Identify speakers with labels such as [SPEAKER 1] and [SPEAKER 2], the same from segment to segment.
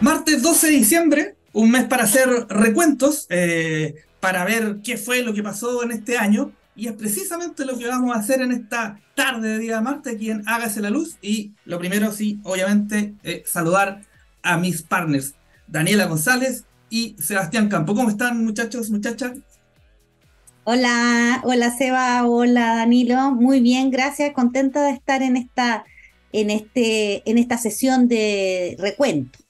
[SPEAKER 1] Martes 12 de diciembre, un mes para hacer recuentos, eh, para ver qué fue lo que pasó en este año. Y es precisamente lo que vamos a hacer en esta tarde de día de martes aquí en Hágase la Luz. Y lo primero, sí, obviamente, eh, saludar a mis partners, Daniela González y Sebastián Campo. ¿Cómo están, muchachos, muchachas?
[SPEAKER 2] Hola, hola Seba, hola Danilo. Muy bien, gracias. Contenta de estar en esta, en este, en esta sesión de recuento.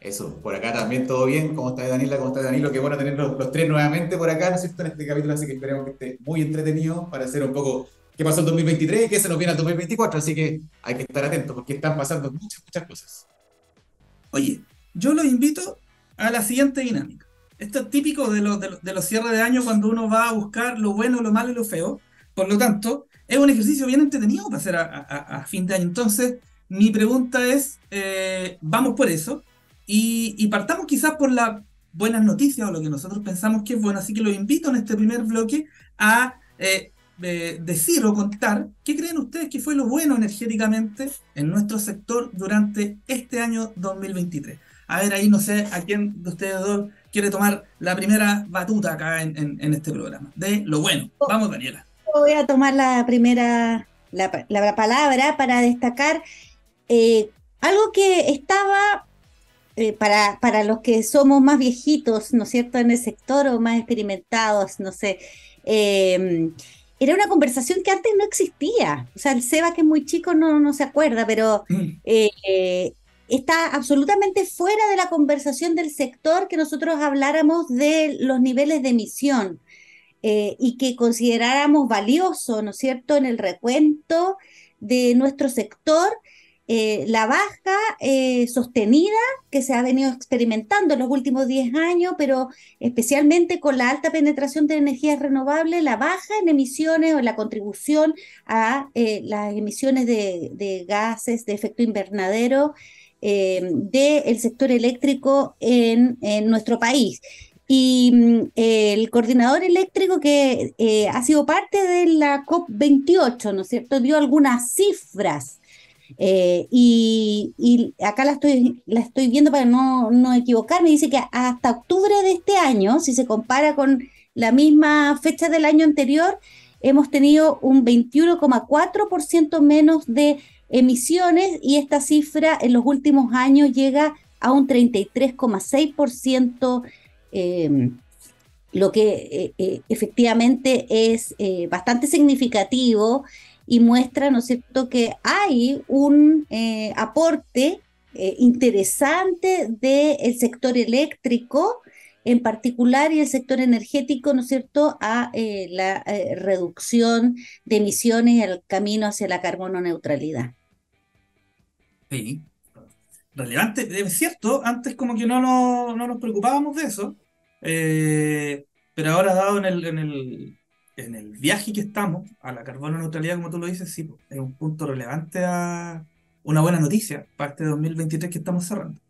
[SPEAKER 3] Eso, por acá también todo bien. ¿Cómo está Daniela? ¿Cómo está Danilo? Qué bueno tener los, tres nuevamente por acá, ¿no es cierto? En este capítulo, así que esperemos que esté muy entretenido para hacer un poco qué pasó en 2023 y qué se nos viene al 2024. Así que hay que estar atentos porque están pasando muchas, muchas cosas.
[SPEAKER 1] Oye, yo los invito a la siguiente dinámica. Esto es típico de, de, los cierres de año cuando uno va a buscar lo bueno, lo malo y lo feo. Por lo tanto, es un ejercicio bien entretenido para hacer a, fin de año. Entonces, mi pregunta es, eh, vamos por eso y, partamos quizás por las buenas noticias o lo que nosotros pensamos que es bueno. Así que los invito en este primer bloque a eh, decir o contar qué creen ustedes que fue lo bueno energéticamente en nuestro sector durante este año 2023. A ver, ahí no sé a quién de ustedes dos quiere tomar la primera batuta acá en, este programa. De lo bueno. Vamos, Daniela.
[SPEAKER 2] Voy a tomar la primera la, palabra para destacar eh, algo que estaba eh, para, para los que somos más viejitos, ¿no es cierto?, en el sector o más experimentados, no sé, em, era una conversación que antes no existía. O sea, el Seba, que es muy chico, no, no se acuerda, pero mm. eh, está absolutamente fuera de la conversación del sector que nosotros habláramos de los niveles de emisión eh, y que consideráramos valioso, ¿no es cierto?, en el recuento de nuestro sector eh, la baja eh, sostenida que se ha venido experimentando en los últimos 10 años, pero especialmente con la alta penetración de energías renovables, la baja en emisiones o la contribución a eh, las emisiones de, gases de efecto invernadero del sector eléctrico en, nuestro país. Y mm, el coordinador eléctrico que ha sido parte de la COP28, ¿no es cierto?, dio algunas cifras eh, y, acá la estoy, la estoy viendo para no, no equivocarme, dice que hasta octubre de este año, si se compara con la misma fecha del año anterior, hemos tenido un 21,4% menos de emisiones y esta cifra en los últimos años llega a un 33,6%, em, lo que eh, eh, efectivamente es bastante significativo y muestra, ¿no es cierto?, que hay un eh, aporte eh, interesante del sector eléctrico en particular y el sector energético, ¿no es cierto?, a eh, la reducción de emisiones y al camino hacia la carbono neutralidad.
[SPEAKER 1] Sí, relevante, es cierto, antes como que no, no, no nos preocupábamos de eso, pero ahora dado en el en el viaje que estamos a la carbono neutralidad, como tú lo dices, sí, es un punto relevante a una buena noticia para este 2023 que estamos cerrando.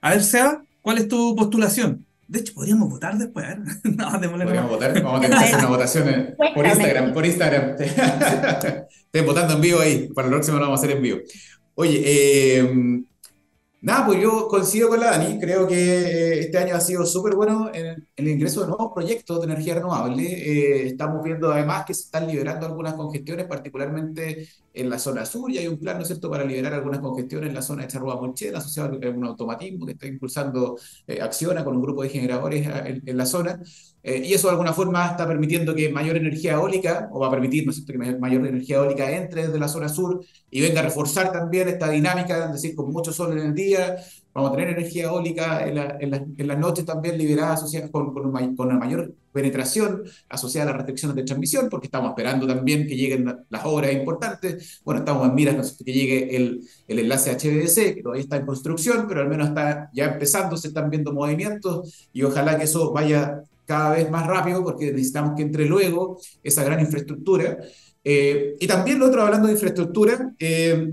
[SPEAKER 1] A ver, Seba, ¿cuál es tu postulación? De hecho, podríamos votar después. ¿eh?
[SPEAKER 3] no, podríamos votar, vamos a tener que hacer una votación por Instagram, por Instagram. Estoy votando en vivo ahí, para el próximo lo vamos a hacer en vivo. Oye, eh, Nada, pues yo coincido con la Dani, creo que eh, este año ha sido súper bueno en, el ingreso de nuevos proyectos de energía renovable. Eh, estamos viendo además que se están liberando algunas congestiones, particularmente en la zona sur, y hay un plan, ¿no es cierto?, para liberar algunas congestiones en la zona de Charrúa Monchera, asociado a un automatismo que está impulsando eh, Acciona con un grupo de generadores en, la zona. y eso de alguna forma está permitiendo que mayor energía eólica, o va a permitir, ¿no es cierto?, que mayor energía eólica entre desde la zona sur y venga a reforzar también esta dinámica, es decir, con mucho sol en el día vamos a tener energía eólica en, las noches también liberada asociada con, con, una mayor penetración asociada a las restricciones de transmisión, porque estamos esperando también que lleguen las obras importantes. Bueno, estamos en miras que llegue el, el enlace HVDC, que todavía está en construcción, pero al menos está ya empezando, se están viendo movimientos y ojalá que eso vaya cada vez más rápido, porque necesitamos que entre luego esa gran infraestructura. Eh, y también lo otro, hablando de infraestructura, eh,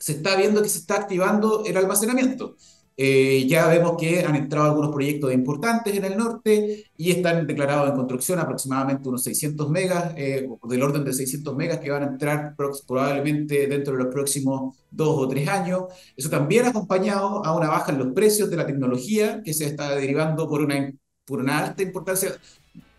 [SPEAKER 3] se está viendo que se está activando el almacenamiento. eh, ya vemos que han entrado algunos proyectos importantes en el norte y están declarados en construcción aproximadamente unos 600 megas, eh, del orden de 600 megas que van a entrar probablemente dentro de los próximos dos o tres años. Eso también ha acompañado a una baja en los precios de la tecnología que se está derivando por una, por una alta importancia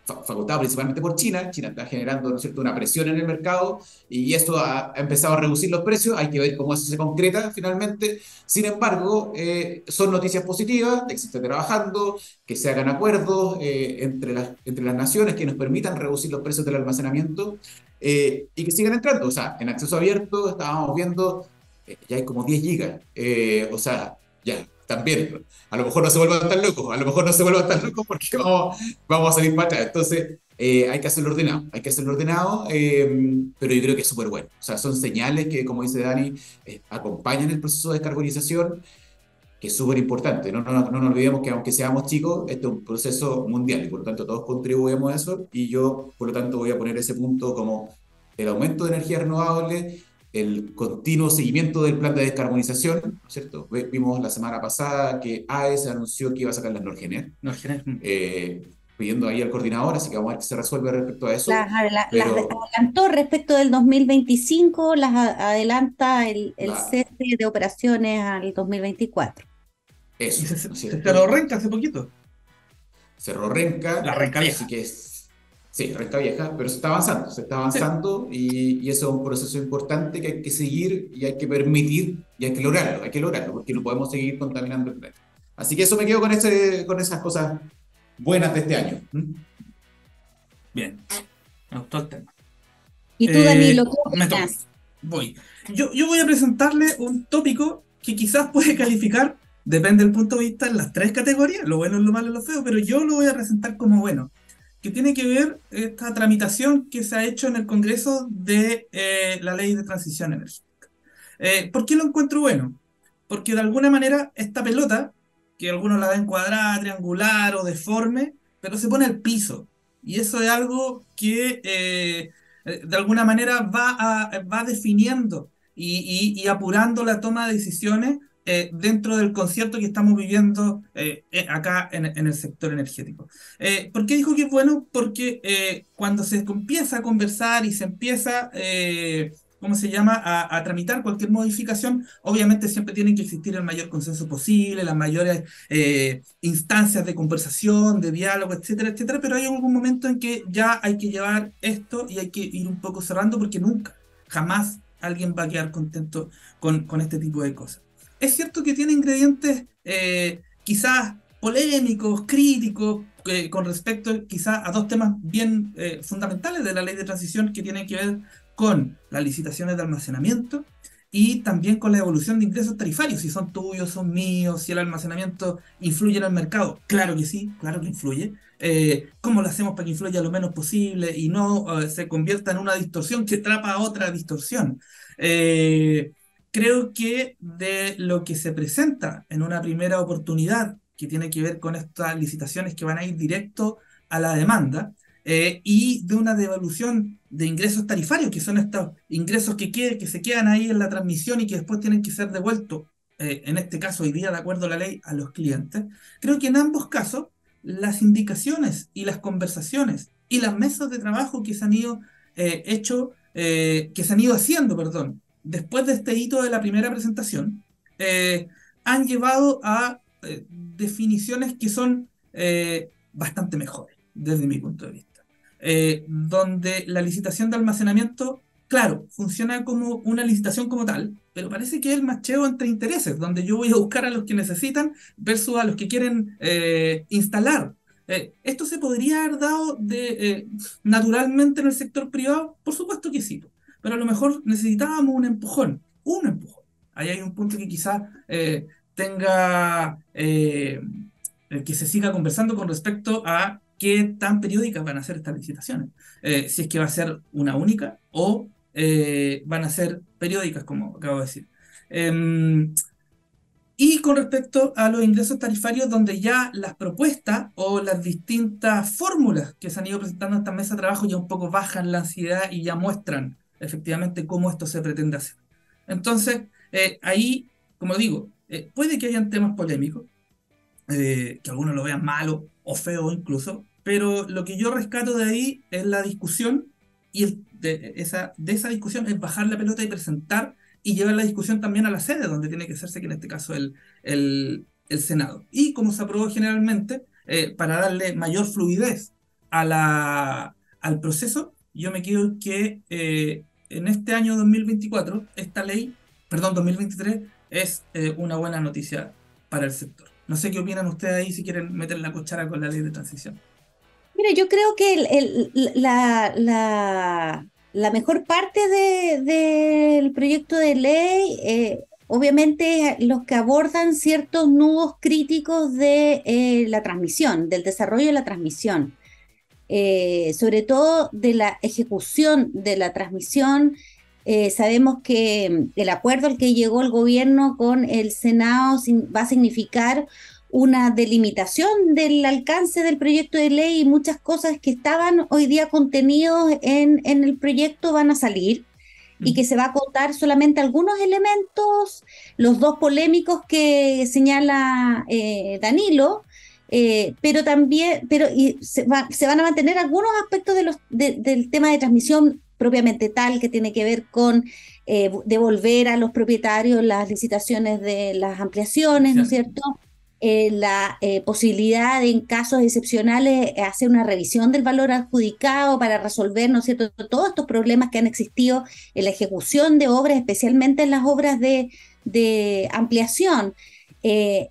[SPEAKER 3] facultado principalmente por China. China está generando ¿no cierto? una presión en el mercado y esto ha, empezado a reducir los precios. Hay que ver cómo eso se concreta finalmente. Sin embargo, eh, son noticias positivas de que se esté trabajando, que se hagan acuerdos eh, entre, las, entre las naciones que nos permitan reducir los precios del almacenamiento eh, y que sigan entrando. O sea, en acceso abierto estábamos viendo, ya hay como 10 gigas. o sea, ya, también. A lo mejor no se vuelvan tan locos, a lo mejor no se vuelvan tan locos porque vamos, vamos a salir para atrás. Entonces, eh, hay que hacerlo ordenado, hay que hacerlo ordenado, eh, pero yo creo que es súper bueno. O sea, son señales que, como dice Dani, eh, acompañan el proceso de descarbonización, que es súper importante. No, no, no, nos olvidemos que aunque seamos chicos, este es un proceso mundial y por lo tanto todos contribuimos a eso y yo, por lo tanto, voy a poner ese punto como el aumento de energía renovable el continuo seguimiento del plan de descarbonización, ¿no es cierto? Vimos la semana pasada que AES anunció que iba a sacar las Norgener,
[SPEAKER 1] mm.
[SPEAKER 3] eh, pidiendo ahí al coordinador, así que vamos a ver qué se resuelve respecto a eso.
[SPEAKER 2] Las, adelantó respecto del 2025, las adelanta el, el cese de operaciones al 2024.
[SPEAKER 3] Eso,
[SPEAKER 1] se, cerró Renca hace poquito.
[SPEAKER 3] Cerró Renca.
[SPEAKER 1] La Renca vieja.
[SPEAKER 3] Así que es Sí, Renca Vieja, pero se está avanzando, se está avanzando y, y, eso es un proceso importante que hay que seguir y hay que permitir y hay que lograrlo, hay que lograrlo, porque no podemos seguir contaminando el planeta. Así que eso me quedo con, ese, con esas cosas buenas de este año. ¿Mm?
[SPEAKER 1] Bien, me gustó el tema.
[SPEAKER 2] ¿Y tú, Danilo,
[SPEAKER 1] eh, Voy. Yo, yo voy a presentarle un tópico que quizás puede calificar, depende del punto de vista, en las tres categorías, lo bueno, lo malo y lo feo, pero yo lo voy a presentar como bueno que tiene que ver esta tramitación que se ha hecho en el Congreso de eh, la ley de transición energética. Eh, ¿Por qué lo encuentro bueno? Porque de alguna manera esta pelota, que algunos la ven cuadrada, triangular o deforme, pero se pone al piso. Y eso es algo que eh, de alguna manera va, va definiendo y, y apurando la toma de decisiones eh, dentro del concierto que estamos viviendo eh, eh, acá en, el sector energético. ¿Por qué dijo que es bueno? Porque cuando se empieza a conversar y se empieza, ¿cómo se llama?, a, tramitar cualquier modificación, obviamente siempre tienen que existir el mayor consenso posible, las mayores instancias de conversación, de diálogo, etcétera, etcétera, pero hay algún momento en que ya hay que llevar esto y hay que ir un poco cerrando porque nunca, jamás alguien va a quedar contento con, con este tipo de cosas es cierto que tiene ingredientes eh, quizás polémicos, críticos, eh, con respecto quizás a dos temas bien eh, fundamentales de la ley de transición que tienen que ver con las licitaciones de almacenamiento y también con la evolución de ingresos tarifarios, si son tuyos, son míos, si el almacenamiento influye en el mercado. Claro que sí, claro que influye. ¿Cómo lo hacemos para que influya lo menos posible y no se convierta en una distorsión que atrapa a otra distorsión? Creo que de lo que se presenta en una primera oportunidad, que tiene que ver con estas licitaciones que van a ir directo a la demanda, eh, y de una devolución de ingresos tarifarios, que son estos ingresos que, se quedan ahí en la transmisión y que después tienen que ser devueltos, eh, en este caso hoy día, de acuerdo a la ley, a los clientes. Creo que en ambos casos, las indicaciones y las conversaciones y las mesas de trabajo que se han ido eh, hecho, que se han ido haciendo, perdón, después de este hito de la primera presentación, eh, han llevado a eh, definiciones que son eh, bastante mejores, desde mi punto de vista. donde la licitación de almacenamiento, claro, funciona como una licitación como tal, pero parece que es el macheo entre intereses, donde yo voy a buscar a los que necesitan versus a los que quieren instalar. ¿Esto se podría haber dado naturalmente en el sector privado? Por supuesto que sí pero a lo mejor necesitábamos un empujón, un empujón. Ahí hay un punto que quizás eh, tenga, eh, que se siga conversando con respecto a qué tan periódicas van a ser estas licitaciones. Eh, si es que va a ser una única o van a ser periódicas, como acabo de decir. Em, y con respecto a los ingresos tarifarios, donde ya las propuestas o las distintas fórmulas que se han ido presentando en esta mesa de trabajo ya un poco bajan la ansiedad y ya muestran efectivamente cómo esto se pretende hacer. Entonces, eh, ahí, como digo, eh, puede que hayan temas polémicos, eh, que algunos lo vean malo o feo incluso, pero lo que yo rescato de ahí es la discusión y de, esa, de esa discusión es bajar la pelota y presentar y llevar la discusión también a la sede, donde tiene que hacerse, que en este caso el, el, Senado. Y como se aprobó generalmente, para darle mayor fluidez a la, al proceso, yo me quiero que en este año 2024, esta ley, perdón, 2023, es eh, una buena noticia para el sector. No sé qué opinan ustedes ahí si quieren meter la cuchara con la ley de transición.
[SPEAKER 2] Mira, yo creo que la, mejor parte del de, proyecto de ley, eh, obviamente los que abordan ciertos nudos críticos de eh, la transmisión, del desarrollo de la transmisión. Eh, sobre todo de la ejecución de la transmisión. Eh, sabemos que mm, el acuerdo al que llegó el gobierno con el Senado va a significar una delimitación del alcance del proyecto de ley y muchas cosas que estaban hoy día contenidos en, en el proyecto van a salir y mm. que se va a contar solamente algunos elementos, los dos polémicos que señala eh, Danilo, eh, pero también, pero y se, van a mantener algunos aspectos de los, del tema de transmisión propiamente tal, que tiene que ver con eh, devolver a los propietarios las licitaciones de las ampliaciones, ¿no es cierto? Eh, la posibilidad de, en casos excepcionales, hacer una revisión del valor adjudicado para resolver, ¿no es cierto?, todos estos problemas que han existido en la ejecución de obras, especialmente en las obras de, de ampliación. Eh,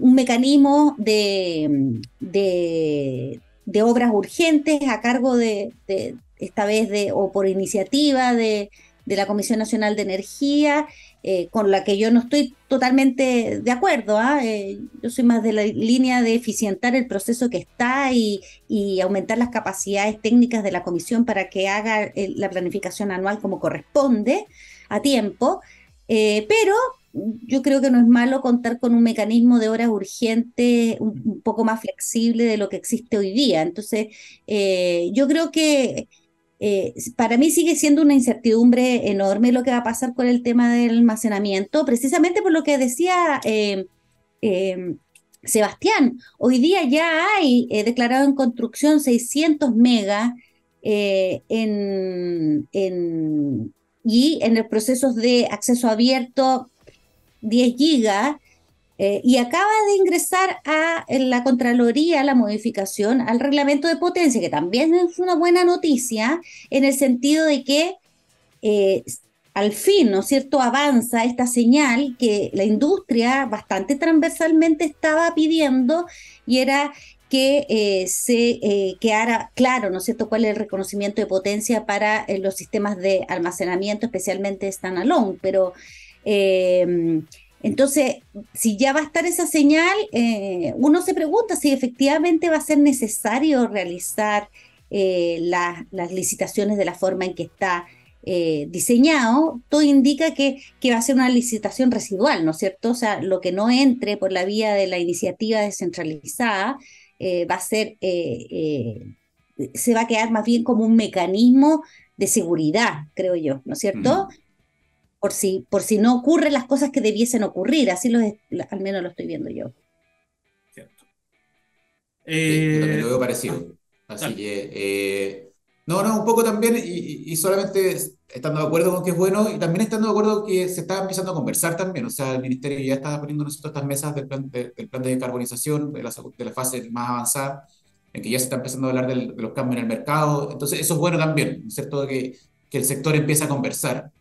[SPEAKER 2] un mecanismo de, de, obras urgentes a cargo de, esta vez de, o por iniciativa de, la Comisión Nacional de Energía, eh, con la que yo no estoy totalmente de acuerdo. ¿ah? Eh, yo soy más de la línea de eficientar el proceso que está y aumentar las capacidades técnicas de la Comisión para que haga la planificación anual como corresponde a tiempo. pero yo creo que no es malo contar con un mecanismo de horas urgentes un, poco más flexible de lo que existe hoy día. Entonces, eh, yo creo que eh, para mí sigue siendo una incertidumbre enorme lo que va a pasar con el tema del almacenamiento, precisamente por lo que decía eh, Sebastián. Hoy día ya hay declarado en construcción 600 megas en, en, y en el proceso de acceso abierto 10 gigas, eh, y acaba de ingresar a la Contraloría la modificación al reglamento de potencia, que también es una buena noticia, en el sentido de que eh, al fin, ¿no es cierto?, avanza esta señal que la industria bastante transversalmente estaba pidiendo y era que eh, se quedara claro, ¿no cierto?, cuál es el reconocimiento de potencia para los sistemas de almacenamiento, especialmente standalone, pero eh, entonces, si ya va a estar esa señal, eh, uno se pregunta si efectivamente va a ser necesario realizar eh, las licitaciones de la forma en que está diseñado. Todo indica que, va a ser una licitación residual, ¿no es cierto? O sea, lo que no entre por la vía de la iniciativa descentralizada va a ser, se va a quedar más bien como un mecanismo de seguridad, creo yo, ¿no es cierto? Por si, por si no ocurren las cosas que debiesen ocurrir. Así lo al menos lo estoy viendo yo.
[SPEAKER 3] Cierto. Eh, también lo veo parecido. Así que, eh, no, no, un poco también, y, solamente estando de acuerdo con que es bueno, y también estando de acuerdo que se está empezando a conversar también. O sea, el Ministerio ya está poniendo nosotros estas mesas del plan de, del plan de decarbonización, de la, de la fase más avanzada, en que ya se está empezando a hablar de los cambios en el mercado. Entonces, eso es bueno también, ¿cierto? Que, que el sector empiece a conversar.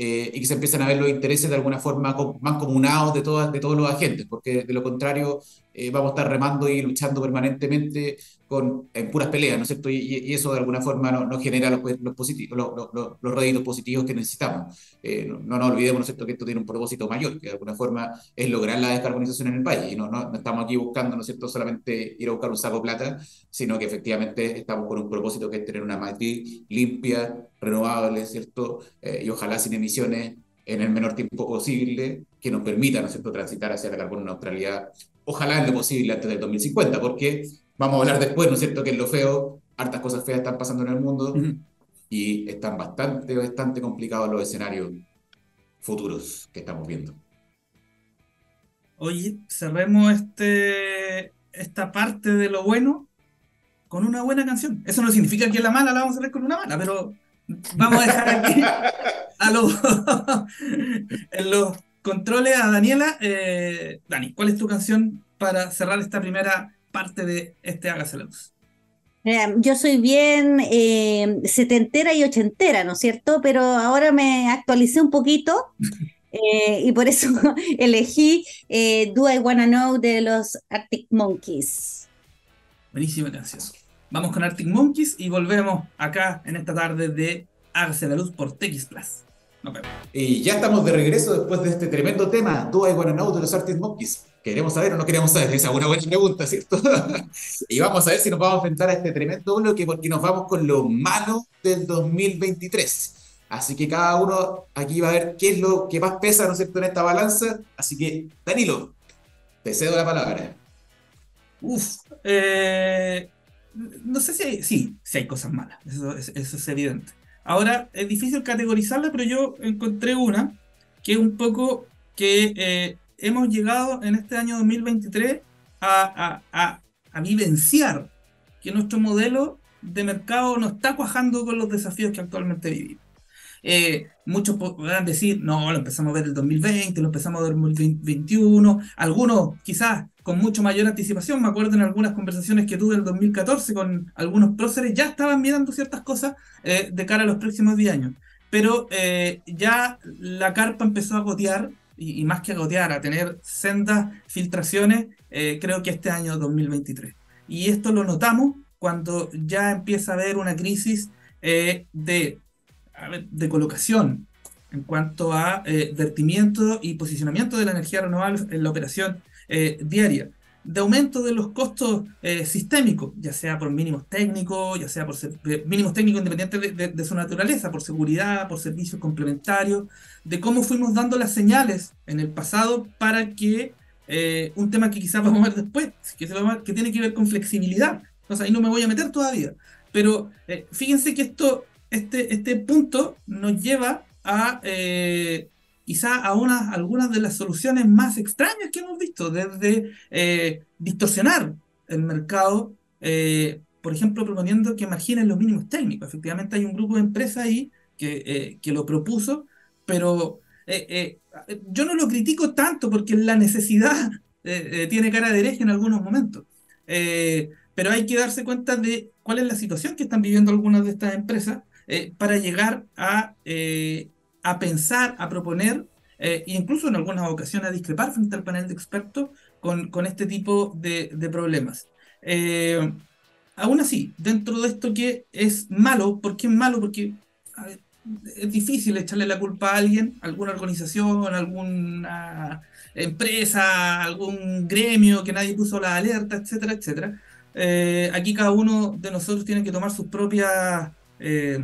[SPEAKER 3] Eh, y que se empiecen a ver los intereses de alguna forma más comunados de, todas, de todos los agentes, porque de lo contrario eh, vamos a estar remando y luchando permanentemente en puras peleas, ¿no es cierto? Y, eso de alguna forma no, genera los, los, positivos, los, los, réditos positivos que necesitamos. Eh, no, no, nos olvidemos, ¿no es cierto?, que esto tiene un propósito mayor, que de alguna forma es lograr la descarbonización en el país. Y no, no, estamos aquí buscando, ¿no es cierto?, solamente ir a buscar un saco de plata, sino que efectivamente estamos con un propósito que es tener una matriz limpia, renovable, ¿cierto? Eh, y ojalá sin emisiones en el menor tiempo posible, que nos permita, ¿no es cierto?, transitar hacia la carbono neutralidad, ojalá en lo posible antes del 2050, porque Vamos a hablar después, ¿no es cierto?, que en lo feo, hartas cosas feas están pasando en el mundo y están bastante, bastante complicados los escenarios futuros que estamos viendo.
[SPEAKER 1] oye, cerremos este, esta parte de lo bueno con una buena canción. Eso no significa que la mala la vamos a hacer con una mala, pero vamos a dejar aquí a los, en los controles a Daniela. Eh, Dani, ¿cuál es tu canción para cerrar esta primera parte de este Hágase la Luz?
[SPEAKER 2] yo soy bien eh, setentera y ochentera, ¿no es cierto? Pero ahora me actualicé un poquito eh, y por eso elegí Do I Wanna Know de los Arctic Monkeys.
[SPEAKER 1] Buenísima canción. Vamos con Arctic Monkeys y volvemos acá en esta tarde de Hágase la Luz por TX Plus.
[SPEAKER 3] Y ya estamos de regreso después de este tremendo tema, Do I Wanna Know de los Arctic Monkeys. ¿Queremos saber o no queremos saber? Esa es una buena pregunta, ¿cierto? y vamos a ver si nos vamos a enfrentar a este tremendo bloque porque nos vamos con lo malo del 2023. Así que cada uno aquí va a ver qué es lo que más pesa, ¿no es cierto?, en esta balanza. Así que, Danilo, te cedo la palabra.
[SPEAKER 1] Uf, eh, no sé si hay, sí, sí hay cosas malas, eso, es evidente. Ahora, es difícil categorizarla, pero yo encontré una que es un poco que eh, hemos llegado en este año 2023 a, a, a, vivenciar que nuestro modelo de mercado no está cuajando con los desafíos que actualmente vivimos. Eh, muchos podrán decir, no, lo empezamos a ver el 2020, lo empezamos a ver el 2021, algunos quizás con mucho mayor anticipación, me acuerdo en algunas conversaciones que tuve en el 2014 con algunos próceres, ya estaban mirando ciertas cosas eh, de cara a los próximos 10 años, pero eh, ya la carpa empezó a gotear, y, más que a gotear, a tener sendas filtraciones, creo que este año 2023. Y esto lo notamos cuando ya empieza a haber una crisis de de colocación en cuanto a eh, vertimiento y posicionamiento de la energía renovable en la operación eh, diaria, de aumento de los costos eh, sistémicos, ya sea por mínimos técnicos, ya sea por mínimos técnicos independientes de, su naturaleza, por seguridad, por servicios complementarios, de cómo fuimos dando las señales en el pasado para que un tema que quizás vamos a ver después, que, que tiene que ver con flexibilidad, entonces ahí no me voy a meter todavía, pero fíjense que esto este, este punto nos lleva a eh, quizá algunas de las soluciones más extrañas que hemos visto, desde eh, distorsionar el mercado, eh, por ejemplo, proponiendo que marginen los mínimos técnicos. Efectivamente hay un grupo de empresas ahí que, que lo propuso, pero yo no lo critico tanto porque la necesidad tiene cara de hereje en algunos momentos. pero hay que darse cuenta de cuál es la situación que están viviendo algunas de estas empresas eh, para llegar a, eh, a, pensar, a proponer, e incluso en algunas ocasiones a discrepar frente al panel de expertos con, con este tipo de, de problemas. aún así, dentro de esto que es malo, ¿por qué es malo? Porque es difícil echarle la culpa a alguien, alguna organización, alguna empresa, algún gremio que nadie puso la alerta, etcétera, etcétera. aquí cada uno de nosotros tiene que tomar sus propias eh,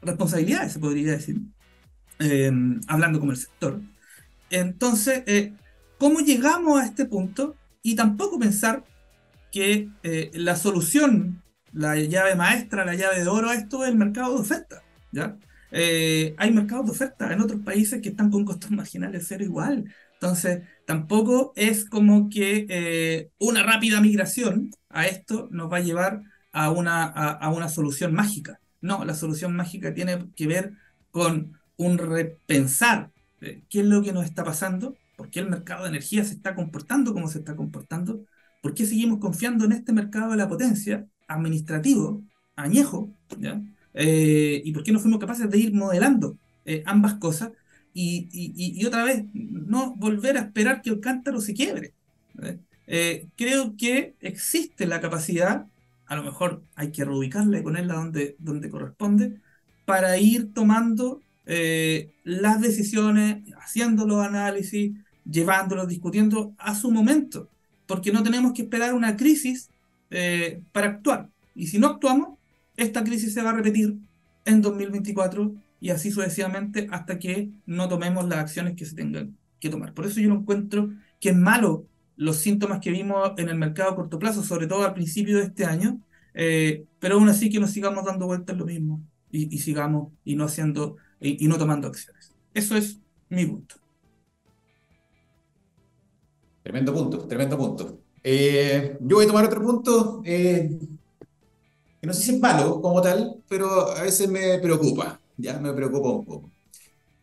[SPEAKER 1] responsabilidades, se podría decir, eh, hablando como el sector. Entonces, eh, ¿cómo llegamos a este punto? Y tampoco pensar que la solución, la llave maestra, la llave de oro a esto es el mercado de oferta. ¿ya? hay mercados de oferta en otros países que están con costos marginales cero igual. Entonces, tampoco es como que una rápida migración a esto nos va a llevar a una, a una solución mágica. No, la solución mágica tiene que ver con un repensar eh, qué es lo que nos está pasando, por qué el mercado de energía se está comportando como se está comportando, por qué seguimos confiando en este mercado de la potencia administrativo, añejo, eh, y por qué no fuimos capaces de ir modelando eh, ambas cosas y, otra vez no volver a esperar que el cántaro se quiebre. creo que existe la capacidad a lo mejor hay que reubicarla y ponerla donde, donde corresponde, para ir tomando eh, las decisiones, haciendo los análisis, llevándolos, discutiendo a su momento, porque no tenemos que esperar una crisis eh, para actuar. Y si no actuamos, esta crisis se va a repetir en 2024 y así sucesivamente hasta que no tomemos las acciones que se tengan que tomar. Por eso yo no encuentro que es malo los síntomas que vimos en el mercado a corto plazo, sobre todo al principio de este año, eh, pero aún así que nos sigamos dando vueltas lo mismo y, sigamos y no haciendo y, no tomando acciones. Eso es mi punto.
[SPEAKER 3] Tremendo punto, tremendo punto. Eh, yo voy a tomar otro punto, eh, que no sé si es malo como tal, pero a veces me preocupa, ya me preocupa un poco.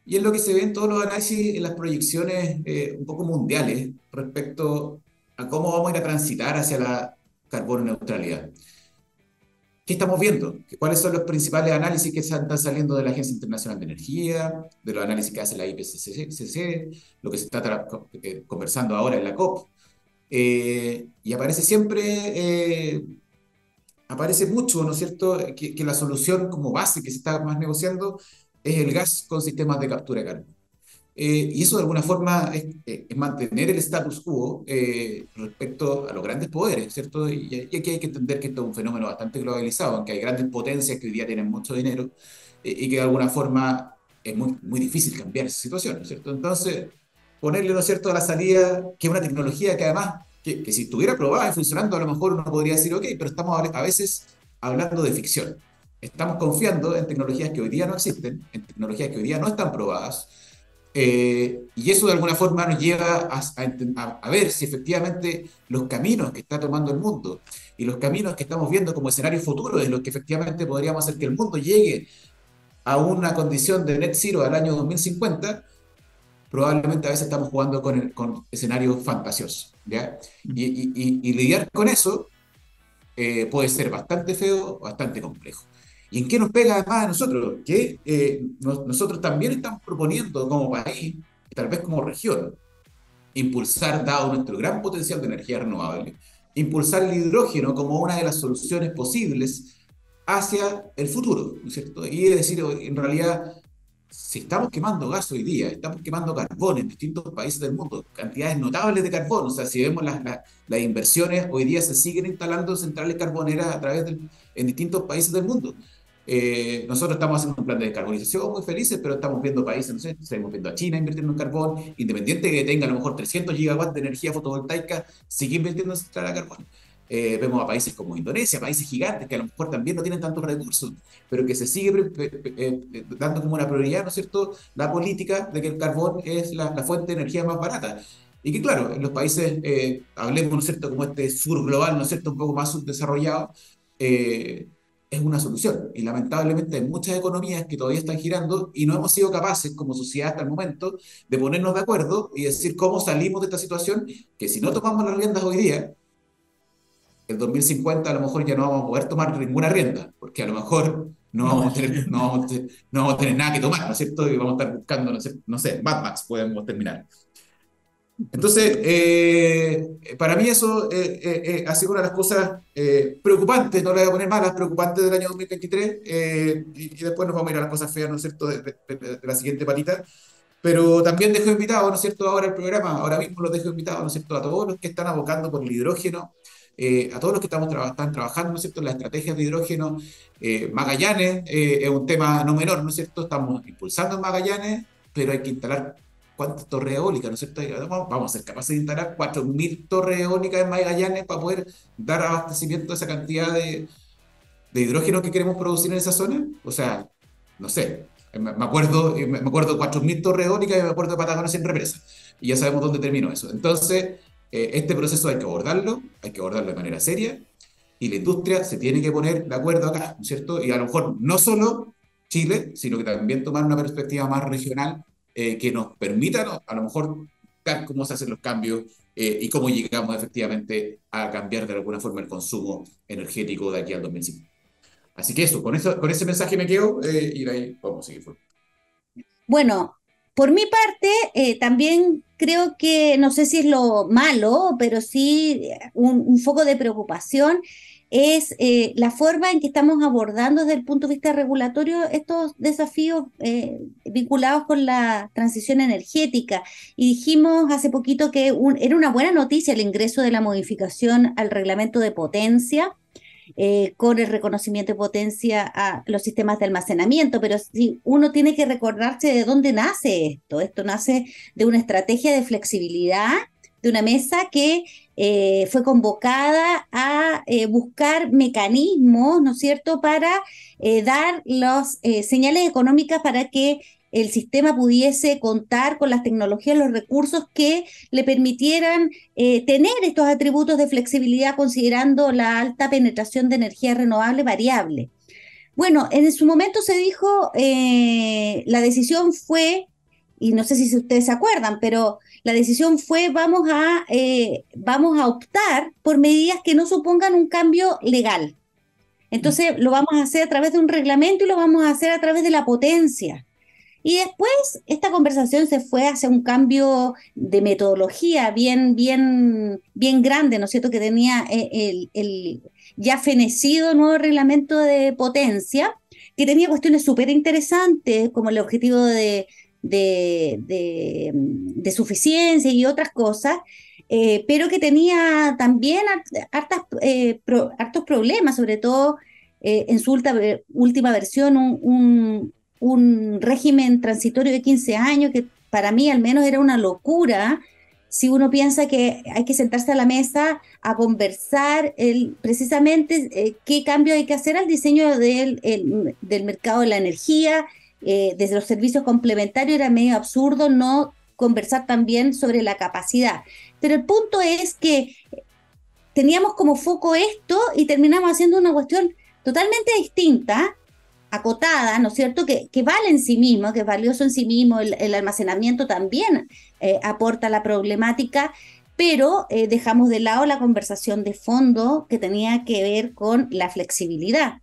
[SPEAKER 3] Y es lo que se ve en todos los análisis, en las proyecciones eh, un poco mundiales respecto a cómo vamos a ir a transitar hacia la carbono neutralidad. ¿Qué estamos viendo? ¿Cuáles son los principales análisis que están saliendo de la Agencia Internacional de Energía, de los análisis que hace la IPCC, lo que se está eh, conversando ahora en la COP? Eh, y aparece siempre, eh, aparece mucho, ¿no es cierto?, que, que, la solución como base que se está más negociando es el gas con sistemas de captura de carbono. Eh, y eso de alguna forma es, eh, mantener el status quo eh, respecto a los grandes poderes, ¿cierto? Y, aquí hay que entender que esto es un fenómeno bastante globalizado, aunque hay grandes potencias que hoy día tienen mucho dinero y que de alguna forma es muy, muy difícil cambiar esa situación, ¿cierto? Entonces, ponerle, ¿no es cierto?, a la salida, que es una tecnología que además, que, que si estuviera probada y funcionando, a lo mejor uno podría decir, ok, pero estamos a veces hablando de ficción. Estamos confiando en tecnologías que hoy día no existen, en tecnologías que hoy día no están probadas, eh, y eso de alguna forma nos lleva a, ver si efectivamente los caminos que está tomando el mundo y los caminos que estamos viendo como escenario futuro de los que efectivamente podríamos hacer que el mundo llegue a una condición de net zero al año 2050, probablemente a veces estamos jugando con, escenarios fantasiosos. y, lidiar con eso eh, puede ser bastante feo, bastante complejo. ¿Y en qué nos pega además a nosotros? Que eh, nosotros también estamos proponiendo como país, tal vez como región, impulsar, dado nuestro gran potencial de energía renovable, impulsar el hidrógeno como una de las soluciones posibles hacia el futuro, ¿no es cierto? Y es decir, en realidad, si estamos quemando gas hoy día, estamos quemando carbón en distintos países del mundo, cantidades notables de carbón, o sea, si vemos las, las, inversiones, hoy día se siguen instalando centrales carboneras a través del, en distintos países del mundo. Eh, nosotros estamos haciendo un plan de descarbonización muy felices, pero estamos viendo países, no sé, estamos viendo a China invirtiendo en carbón, independiente de que tenga a lo mejor 300 gigawatts de energía fotovoltaica, sigue invirtiendo en central a carbón. Eh, vemos a países como Indonesia, países gigantes que a lo mejor también no tienen tantos recursos, pero que se sigue eh, dando como una prioridad, ¿no es cierto?, la política de que el carbón es la, fuente de energía más barata. Y que claro, en los países, hablemos, ¿no es cierto?, como este sur global, ¿no es cierto?, un poco más subdesarrollado, es una solución. Y lamentablemente hay muchas economías que todavía están girando y no hemos sido capaces como sociedad hasta el momento de ponernos de acuerdo y decir cómo salimos de esta situación, que si no tomamos las riendas hoy día, el 2050 a lo mejor ya no vamos a poder tomar ninguna rienda, porque a lo mejor no vamos, a, tener, no vamos, a, tener, no vamos a tener nada que tomar, ¿no es cierto? Y vamos a estar buscando, no sé, no sé Mad Max podemos terminar. Entonces, eh, para mí eso eh, eh, ha sido una de las cosas preocupantes, no le voy a poner malas, preocupantes del año 2023, y, y, después nos vamos a ir a las cosas feas, ¿no es cierto?, de, la siguiente patita. Pero también dejo invitado, ¿no es cierto?, ahora el programa, ahora mismo los dejo invitados, ¿no es cierto?, a todos los que están abocando por el hidrógeno, a todos los que estamos están trabajando, ¿no es cierto?, en las estrategias de hidrógeno. Magallanes es un tema no menor, ¿no es cierto?, estamos impulsando Magallanes, pero hay que instalar cuántas torres eólicas, ¿no es cierto? Vamos a ser capaces de instalar 4.000 torres eólicas en Magallanes para poder dar abastecimiento a esa cantidad de, de hidrógeno que queremos producir en esa zona. O sea, no sé, me acuerdo, me acuerdo de 4.000 torres eólicas y me acuerdo de Patagones en represa. Y ya sabemos dónde terminó eso. Entonces, eh, este proceso hay que abordarlo, hay que abordarlo de manera seria, y la industria se tiene que poner de acuerdo acá, ¿no es cierto? Y a lo mejor no solo Chile, sino que también tomar una perspectiva más regional eh, que nos permitan a lo mejor cómo se hacen los cambios eh, y cómo llegamos efectivamente a cambiar de alguna forma el consumo energético de aquí al 2050. Así que eso, con, eso, con ese mensaje me quedo eh, y de ahí vamos a seguir.
[SPEAKER 2] Bueno, por mi parte, también creo que, no sé si es lo malo, pero sí un, un foco de preocupación es eh, la forma en que estamos abordando desde el punto de vista regulatorio estos desafíos eh, vinculados con la transición energética. Y dijimos hace poquito que era una buena noticia el ingreso de la modificación al reglamento de potencia. Eh, con el reconocimiento de potencia a los sistemas de almacenamiento, pero si uno tiene que recordarse de dónde nace esto. Esto nace de una estrategia de flexibilidad de una mesa que eh, fue convocada a eh, buscar mecanismos, ¿no es cierto?, para eh, dar las señales económicas para que el sistema pudiese contar con las tecnologías, los recursos que le permitieran tener estos atributos de flexibilidad considerando la alta penetración de energía renovable variable. Bueno, en su momento se dijo, la decisión fue, y no sé si ustedes se acuerdan, pero la decisión fue vamos a, eh, vamos a optar por medidas que no supongan un cambio legal. Entonces lo vamos a hacer a través de un reglamento y lo vamos a hacer a través de la potencia. Y después esta conversación se fue hacia un cambio de metodología bien, bien, bien grande, ¿no es cierto? Que tenía eh, el, ya fenecido nuevo reglamento de potencia, que tenía cuestiones súper interesantes, como el objetivo de, de, suficiencia y otras cosas, eh, pero que tenía también hartas, eh, hartos problemas, sobre todo en su última versión, un un régimen transitorio de 15 años que para mí al menos era una locura si uno piensa que hay que sentarse a la mesa a conversar el, precisamente eh, qué cambio hay que hacer al diseño del, del mercado de la energía, eh, desde los servicios complementarios, era medio absurdo no conversar también sobre la capacidad. Pero el punto es que teníamos como foco esto y terminamos haciendo una cuestión totalmente distinta acotada, ¿no es cierto?, que, que, vale en sí mismo, que es valioso en sí mismo, el, almacenamiento también eh, aporta la problemática, pero eh, dejamos de lado la conversación de fondo que tenía que ver con la flexibilidad.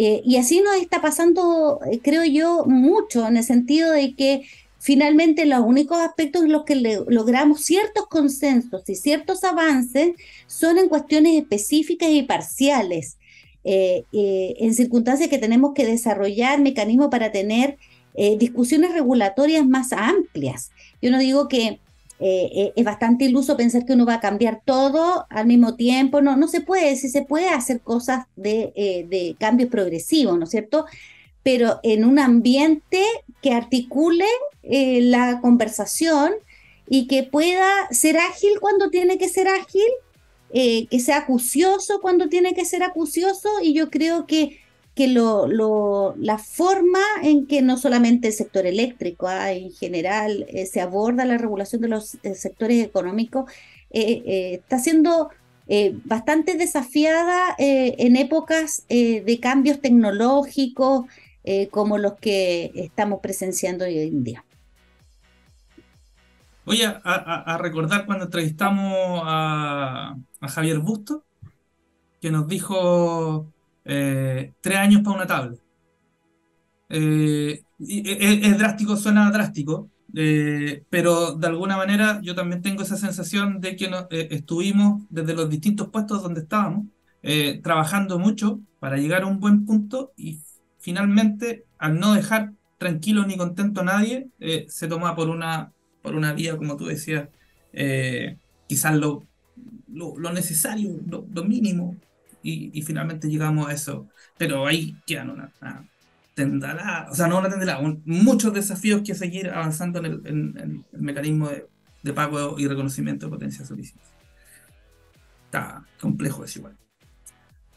[SPEAKER 2] Eh, y así nos está pasando, creo yo, mucho en el sentido de que finalmente los únicos aspectos en los que logramos ciertos consensos y ciertos avances son en cuestiones específicas y parciales. Eh, eh, en circunstancias que tenemos que desarrollar mecanismos para tener eh, discusiones regulatorias más amplias. Yo no digo que es bastante iluso pensar que uno va a cambiar todo al mismo tiempo, no, no se puede, si se puede hacer cosas de, de cambios progresivos, ¿no es cierto? Pero en un ambiente que articule la conversación y que pueda ser ágil cuando tiene que ser ágil eh, que sea acucioso cuando tiene que ser acucioso y yo creo que, que la forma en que no solamente el sector eléctrico, ah, en general eh, se aborda la regulación de los eh, sectores económicos, está siendo bastante desafiada en épocas de cambios tecnológicos como los que estamos presenciando hoy en día.
[SPEAKER 1] Voy a, recordar cuando entrevistamos a, Javier Busto, que nos dijo eh, tres años para una tabla. Eh, es, drástico, suena drástico, eh, pero de alguna manera yo también tengo esa sensación de que estuvimos desde los distintos puestos donde estábamos, trabajando mucho para llegar a un buen punto y finalmente, al no dejar tranquilo ni contento a nadie, se toma por una por una vía, como tú decías, eh, quizás lo, lo, necesario, lo, mínimo, y, finalmente llegamos a eso. Pero ahí quedan una, o sea, no una tendrá, muchos desafíos que seguir avanzando en el, mecanismo de, pago y reconocimiento de potencia solicitada. Está complejo es igual.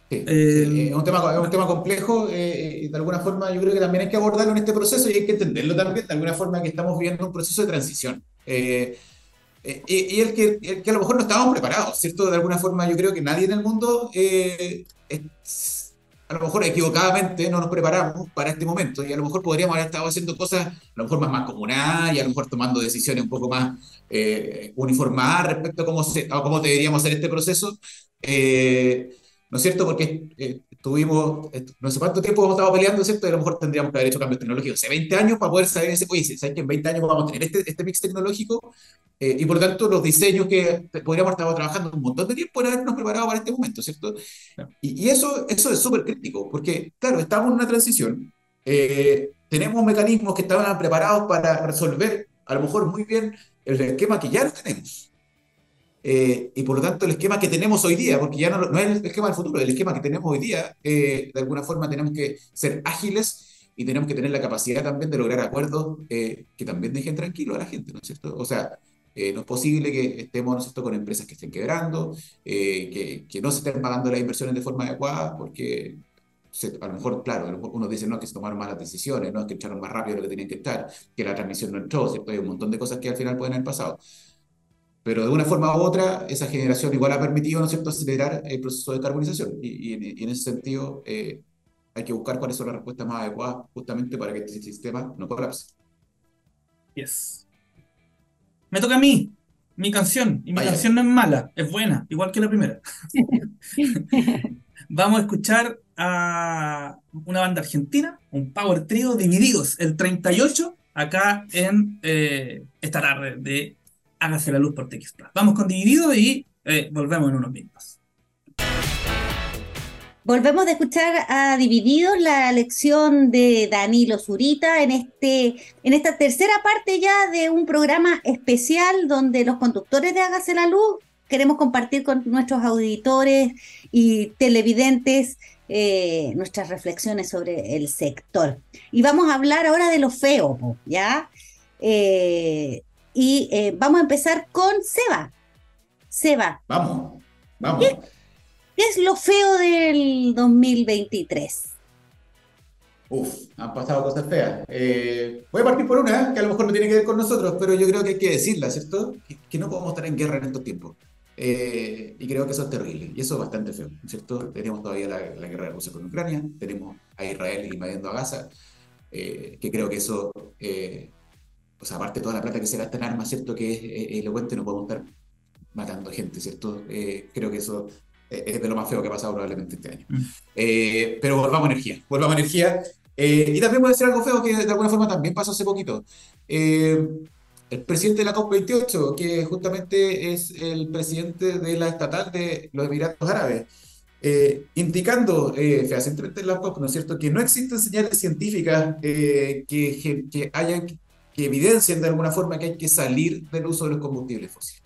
[SPEAKER 3] Eh, es, un tema, un tema complejo eh, y de alguna forma yo creo que también hay que abordarlo en este proceso y hay que entenderlo también de alguna forma que estamos viviendo un proceso de transición. Eh, y, el, que, el, que, a lo mejor no estábamos preparados, ¿cierto? De alguna forma yo creo que nadie en el mundo, a lo mejor equivocadamente, no nos preparamos para este momento y a lo mejor podríamos haber estado haciendo cosas a lo mejor más mancomunadas y a lo mejor tomando decisiones un poco más uniformadas respecto a cómo, se, a cómo deberíamos hacer este proceso. Eh, ¿no es cierto? Porque eh, tuvimos, eh, no sé cuánto tiempo hemos estado peleando, ¿cierto? Y a lo mejor tendríamos que haber hecho cambios tecnológicos hace 20 años para poder saber ese, oye, ¿sabes que en 20 años vamos a tener este, este mix tecnológico? Eh, y por lo tanto, los diseños que podríamos estar trabajando un montón de tiempo en habernos preparado para este momento, ¿cierto? Y, y eso, eso es súper crítico, porque, claro, estamos en una transición, tenemos mecanismos que estaban preparados para resolver, a lo mejor muy bien, el esquema que ya tenemos. Eh, y por lo tanto, el esquema que tenemos hoy día, porque ya no, no es el esquema del futuro, el esquema que tenemos hoy día, eh, de alguna forma tenemos que ser ágiles y tenemos que tener la capacidad también de lograr acuerdos eh, que también dejen tranquilo a la gente, ¿no es cierto? O sea, no es posible que estemos, ¿no es cierto?, con empresas que estén quebrando, que, que, no se estén pagando las inversiones de forma adecuada, porque a lo mejor, claro, uno dice, no, que se tomaron malas decisiones, no, que echaron más rápido lo que tenían que estar, que la transmisión no entró, ¿cierto? Hay un montón de cosas que al final pueden haber pasado. Pero de una forma u otra, esa generación igual ha permitido, ¿no es cierto?, acelerar el proceso de carbonización. Y, en ese sentido, eh, hay que buscar cuáles son las respuestas más adecuadas justamente para que este sistema no colapse.
[SPEAKER 1] Yes. Me toca a mí, mi canción. Y mi canción no es mala, es buena, igual que la primera. Vamos a escuchar a una banda argentina, un power trio divididos, el 38, acá en eh, esta tarde de Hágase la Luz por TX Vamos con dividido y eh, volvemos en unos minutos.
[SPEAKER 2] Volvemos a escuchar a Divididos la lección de Danilo Zurita en, este, en esta tercera parte ya de un programa especial donde los conductores de Hágase la Luz queremos compartir con nuestros auditores y televidentes eh, nuestras reflexiones sobre el sector. Y vamos a hablar ahora de lo feo, ¿ya? Eh, y eh, vamos a empezar con Seba. Seba.
[SPEAKER 3] Vamos, vamos.
[SPEAKER 2] ¿Qué es lo feo del 2023?
[SPEAKER 3] Uf, han pasado cosas feas. Eh, voy a partir por una, que a lo mejor no tiene que ver con nosotros, pero yo creo que hay que decirla, ¿cierto? Que, no podemos estar en guerra en estos tiempos. Eh, y creo que eso es terrible, y eso es bastante feo, ¿cierto? Tenemos todavía la, guerra de Rusia con Ucrania, tenemos a Israel invadiendo a Gaza, eh, que creo que eso, o sea, aparte de toda la plata que se gasta en armas, ¿cierto? Que es elocuente, no podemos estar matando gente, ¿cierto? creo que eso eh, es de lo más feo que ha pasado probablemente este año. Mm. Eh, pero volvamos a energía, volvamos a energía. Eh, y también puede ser algo feo que de alguna forma también pasó hace poquito. el presidente de la COP28, que justamente es el presidente de la estatal de los Emiratos Árabes, indicando fehacientemente en la COP, ¿no es cierto?, que no existen señales científicas que, que, hayan, que evidencien de alguna forma que hay que salir del uso de los combustibles fósiles.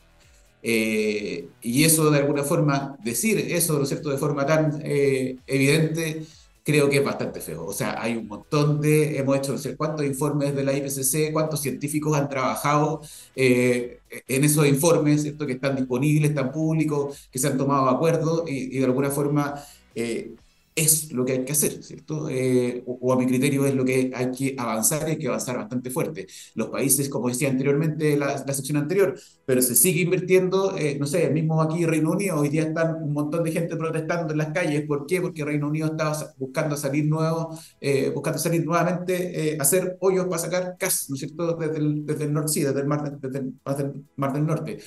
[SPEAKER 3] Eh, y eso, de alguna forma, decir eso, ¿no cierto?, de forma tan eh, evidente, creo que es bastante feo. O sea, hay un montón de, hemos hecho, no sé cuántos informes de la IPCC, cuántos científicos han trabajado eh, en esos informes, ¿cierto?, que están disponibles, están públicos, que se han tomado acuerdos y, y de alguna forma es lo que hay que hacer, ¿cierto? Eh, o, a mi criterio es lo que hay que avanzar hay que avanzar bastante fuerte. Los países, como decía anteriormente la, la sección anterior, pero se sigue invirtiendo, eh, no sé, mismo aquí Reino Unido, hoy día están un montón de gente protestando en las calles, ¿por qué? Porque Reino Unido estaba buscando salir nuevo, eh, buscando salir nuevamente, hacer hoyos para sacar gas, ¿no es cierto?, desde el, desde el norte, desde el mar, desde el, mar del norte.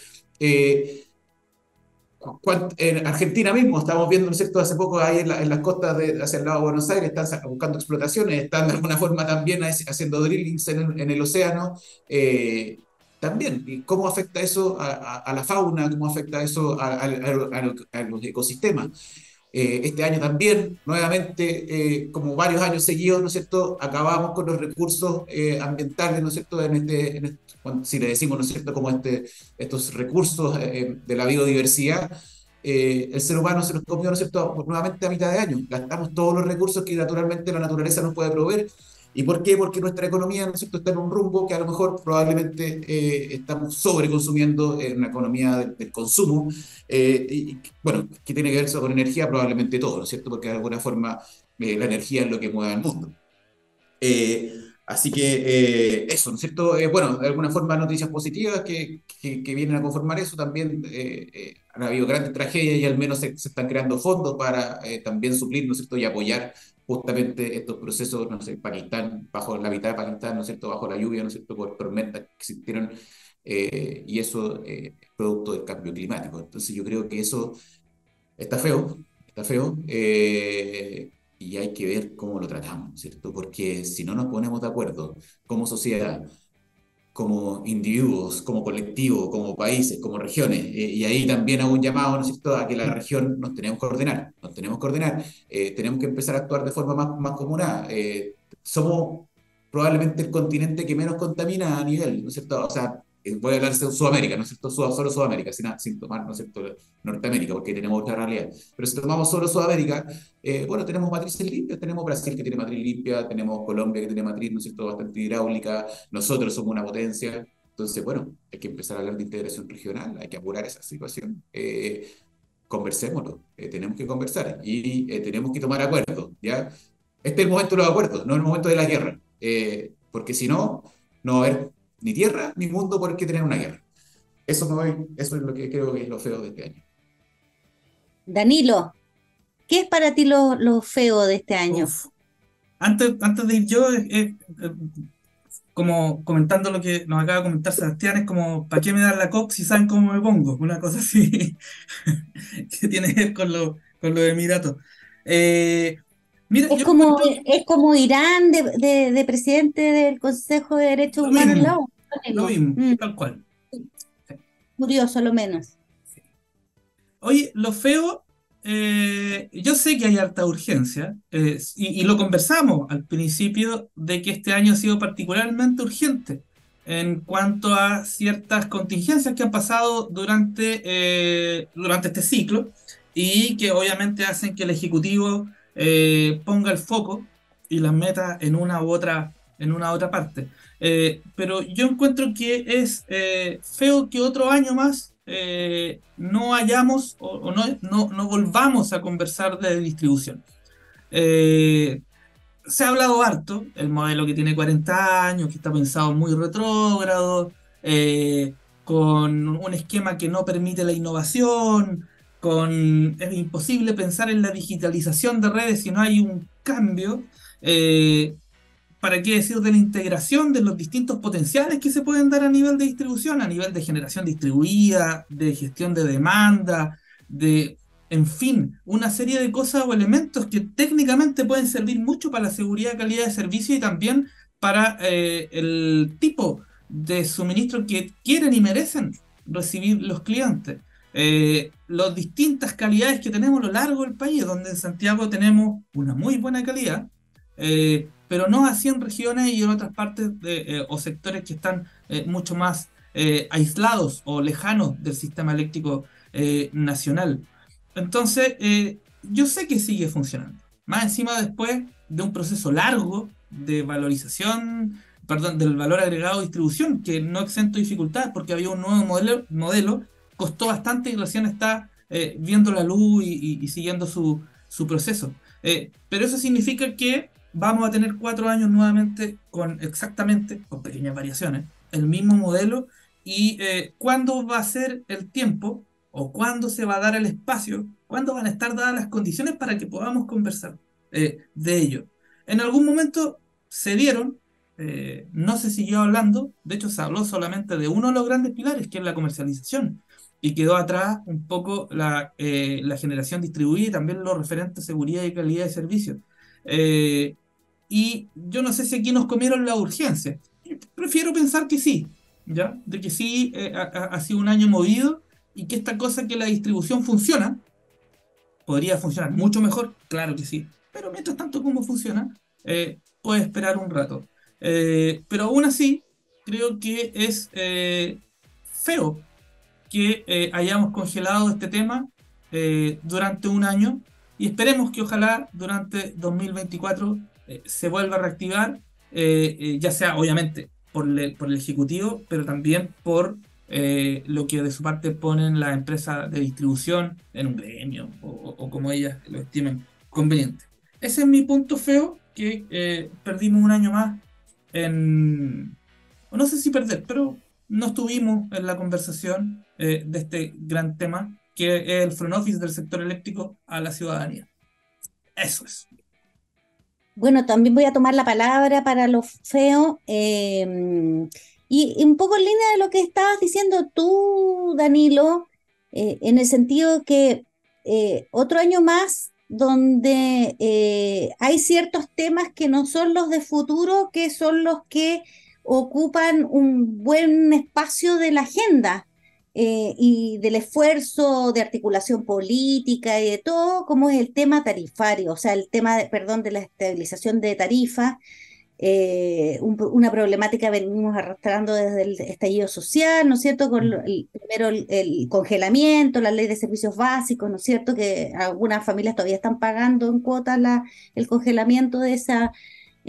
[SPEAKER 3] En Argentina mismo, estamos viendo, ¿no es cierto?, hace poco ahí en, las costas de, hacia el lado de Buenos Aires, están buscando explotaciones, están de alguna forma también haciendo drillings en, en el océano. Eh, también, ¿y cómo afecta eso a, la fauna? ¿Cómo afecta eso a, los ecosistemas? Eh, este año también, nuevamente, eh, como varios años seguidos, ¿no es cierto?, acabamos con los recursos ambientales, ¿no es cierto?, en este, en este si le decimos, ¿no es cierto?, como este, estos recursos eh, de la biodiversidad, eh, el ser humano se los comió, ¿no es cierto?, nuevamente a mitad de año. Gastamos todos los recursos que naturalmente la naturaleza nos puede proveer. ¿Y por qué? Porque nuestra economía, ¿no es cierto?, está en un rumbo que a lo mejor probablemente eh, estamos sobreconsumiendo en una economía del, consumo. y, bueno, ¿qué tiene que ver eso con energía? Probablemente todo, ¿no es cierto? Porque de alguna forma la energía es lo que mueve al mundo. Así que eh, eso, ¿no es cierto? Eh, bueno, de alguna forma noticias positivas que, que, vienen a conformar eso. También eh, han habido grandes tragedias y al menos se, están creando fondos para también suplir, ¿no es cierto? Y apoyar justamente estos procesos, no sé, Pakistán, bajo la mitad de Pakistán, ¿no es cierto? Bajo la lluvia, ¿no es cierto? Por tormentas que existieron. y eso es producto del cambio climático. Entonces yo creo que eso está feo, está feo y hay que ver cómo lo tratamos, ¿cierto? Porque si no nos ponemos de acuerdo como sociedad, como individuos, como colectivo, como países, como regiones, eh, y ahí también hago un llamado, ¿no es cierto?, a que la región nos tenemos que ordenar, nos tenemos que ordenar, eh, tenemos que empezar a actuar de forma más, más comunal. Eh, somos probablemente el continente que menos contamina a nivel, ¿no es cierto? O sea, voy a hablar de Sudamérica, ¿no es cierto? Solo Sudamérica, sin, sin tomar, ¿no es cierto? Norteamérica, porque tenemos otra realidad. Pero si tomamos solo Sudamérica, eh, bueno, tenemos matrices limpias, tenemos Brasil que tiene matriz limpia, tenemos Colombia que tiene matriz, ¿no es cierto?, bastante hidráulica, nosotros somos una potencia. Entonces, bueno, hay que empezar a hablar de integración regional, hay que apurar esa situación. Eh, conversémoslo, tenemos que conversar y tenemos que tomar acuerdos, ¿ya? Este es el momento de los acuerdos, no el momento de la guerra, porque si no, no va a haber ni tierra ni mundo por el que tener una guerra. Eso, no es, eso es lo que creo que es lo feo de este año.
[SPEAKER 2] Danilo, ¿qué es para ti lo, lo feo de este año?
[SPEAKER 1] Antes, antes de ir yo, eh, eh, como comentando lo que nos acaba de comentar Sebastián, es como, ¿para qué me dan la COP si saben cómo me pongo? Una cosa así que tiene que ver con, lo, con los Emiratos.
[SPEAKER 2] Eh, es, como, es como Irán de, de, presidente del Consejo de Derechos Humanos.
[SPEAKER 1] Lo mismo, mm. tal cual.
[SPEAKER 2] Curioso, lo menos.
[SPEAKER 1] Oye, lo feo eh, yo sé que hay harta urgencia eh, y, lo conversamos al principio de que este año ha sido particularmente urgente en cuanto a ciertas contingencias que han pasado durante, eh, durante este ciclo y que obviamente hacen que el Ejecutivo ponga el foco y las metas en una u otra, en una otra parte. pero yo encuentro que es feo que otro año más eh, no hayamos o, no, no, volvamos a conversar de distribución. Eh, se ha hablado harto, el modelo que tiene 40 años, que está pensado muy retrógrado, eh, con un esquema que no permite la innovación, con es imposible pensar en la digitalización de redes si no hay un cambio. ¿para qué decir de la integración de los distintos potenciales que se pueden dar a nivel de distribución, a nivel de generación distribuida, de gestión de demanda, de, en fin, una serie de cosas o elementos que técnicamente pueden servir mucho para la seguridad calidad de servicio y también para eh, el tipo de suministro que quieren y merecen recibir los clientes. Eh, las distintas calidades que tenemos a lo largo del país, donde en Santiago tenemos una muy buena calidad, eh, pero no así en regiones y en otras partes de, eh, o sectores que están eh, mucho más eh, aislados o lejanos del sistema eléctrico nacional. Entonces, yo sé que sigue funcionando. Más encima después de un proceso largo de valorización, perdón, del valor agregado de distribución, que no exento dificultades porque había un nuevo modelo, modelo costó bastante y recién está viendo la luz y, siguiendo su, su proceso. pero eso significa que vamos a tener cuatro años nuevamente con exactamente, con pequeñas variaciones, el mismo modelo y eh, cuándo va a ser el tiempo o cuándo se va a dar el espacio, cuándo van a estar dadas las condiciones para que podamos conversar eh, de ello. En algún momento se dieron, eh, no se siguió hablando, de hecho se habló solamente de uno de los grandes pilares, que es la comercialización, y quedó atrás un poco la, la generación distribuida y también los referentes seguridad y calidad de servicio. Eh, y yo no sé si aquí nos comieron la urgencia. Prefiero pensar que sí, ¿ya? De que sí eh, ha, sido un año movido y que esta cosa que la distribución funciona, podría funcionar mucho mejor, claro que sí. Pero mientras tanto, como funciona, eh, puede esperar un rato. pero aún así, creo que es feo que hayamos congelado este tema durante un año y esperemos que ojalá durante 2024 eh, se vuelva a reactivar, eh, eh, ya sea obviamente por, por, el Ejecutivo, pero también por lo que de su parte ponen las empresas de distribución en un gremio o, como ellas lo estimen conveniente. Ese es mi punto feo, que perdimos un año más en... No sé si perder, pero no estuvimos en la conversación de este gran tema que es el front office del sector eléctrico a la ciudadanía. Eso es.
[SPEAKER 2] Bueno, también voy a tomar la palabra para lo feo. Em, y, un poco en línea de lo que estabas diciendo tú, Danilo, eh, en el sentido que eh, otro año más donde eh, hay ciertos temas que no son los de futuro, que son los que ocupan un buen espacio de la agenda. Eh, y del esfuerzo de articulación política y de todo, como es el tema tarifario, o sea, el tema, de, perdón, de la estabilización de tarifas, eh, una problemática que venimos arrastrando desde el estallido social, ¿no es cierto? Con el, primero el, congelamiento, la ley de servicios básicos, ¿no es cierto? Que algunas familias todavía están pagando en cuotas la, el congelamiento de esa...